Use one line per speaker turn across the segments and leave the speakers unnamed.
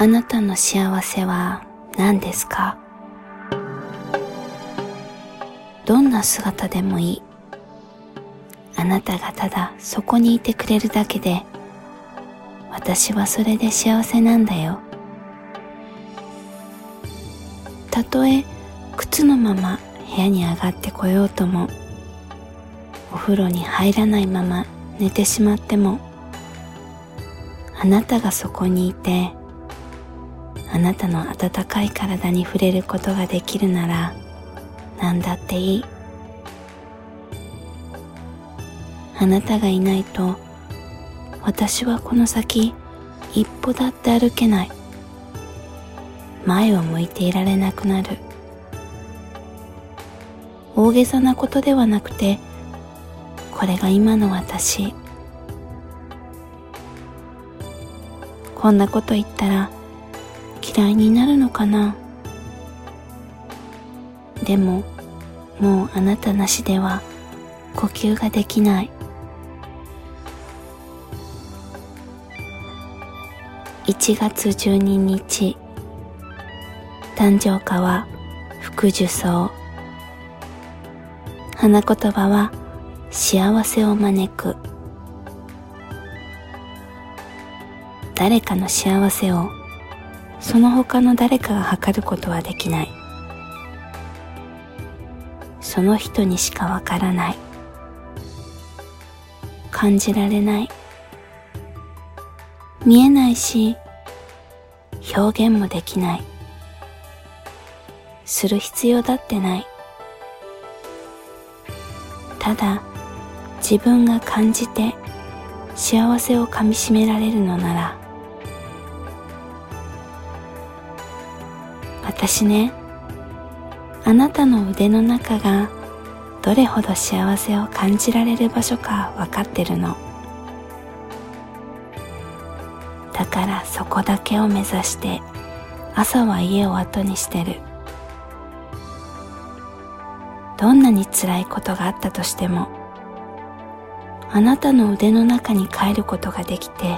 あなたの幸せは何ですか？どんな姿でもいい。あなたがただそこにいてくれるだけで、私はそれで幸せなんだよ。たとえ靴のまま部屋に上がってこようとも、お風呂に入らないまま寝てしまっても、あなたがそこにいて、あなたの温かい体に触れることができるなら何だっていい。あなたがいないと私はこの先一歩だって歩けない。前を向いていられなくなる。大げさなことではなくてこれが今の私。こんなこと言ったら嫌いになるのかな？でももうあなたなしでは呼吸ができない。1月12日誕生花は福寿草花言葉は幸せを招く。誰かの幸せをその他の誰かが測ることはできない。その人にしかわからない。感じられない。見えないし表現もできない。する必要だってない。ただ自分が感じて幸せをかみしめられるのなら私ねあなたの腕の中がどれほど幸せを感じられる場所かわかってるの。だからそこだけを目指して朝は家を後にしてる。どんなに辛いことがあったとしてもあなたの腕の中に帰ることができて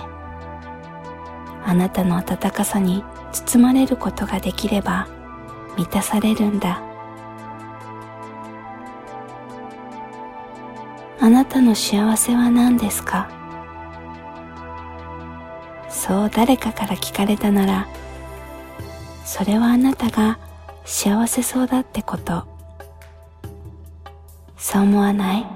あなたの温かさに包まれることができれば満たされるんだ。あなたの幸せは何ですか？そう誰かから聞かれたならそれはあなたが幸せそうだってこと。そう思わない？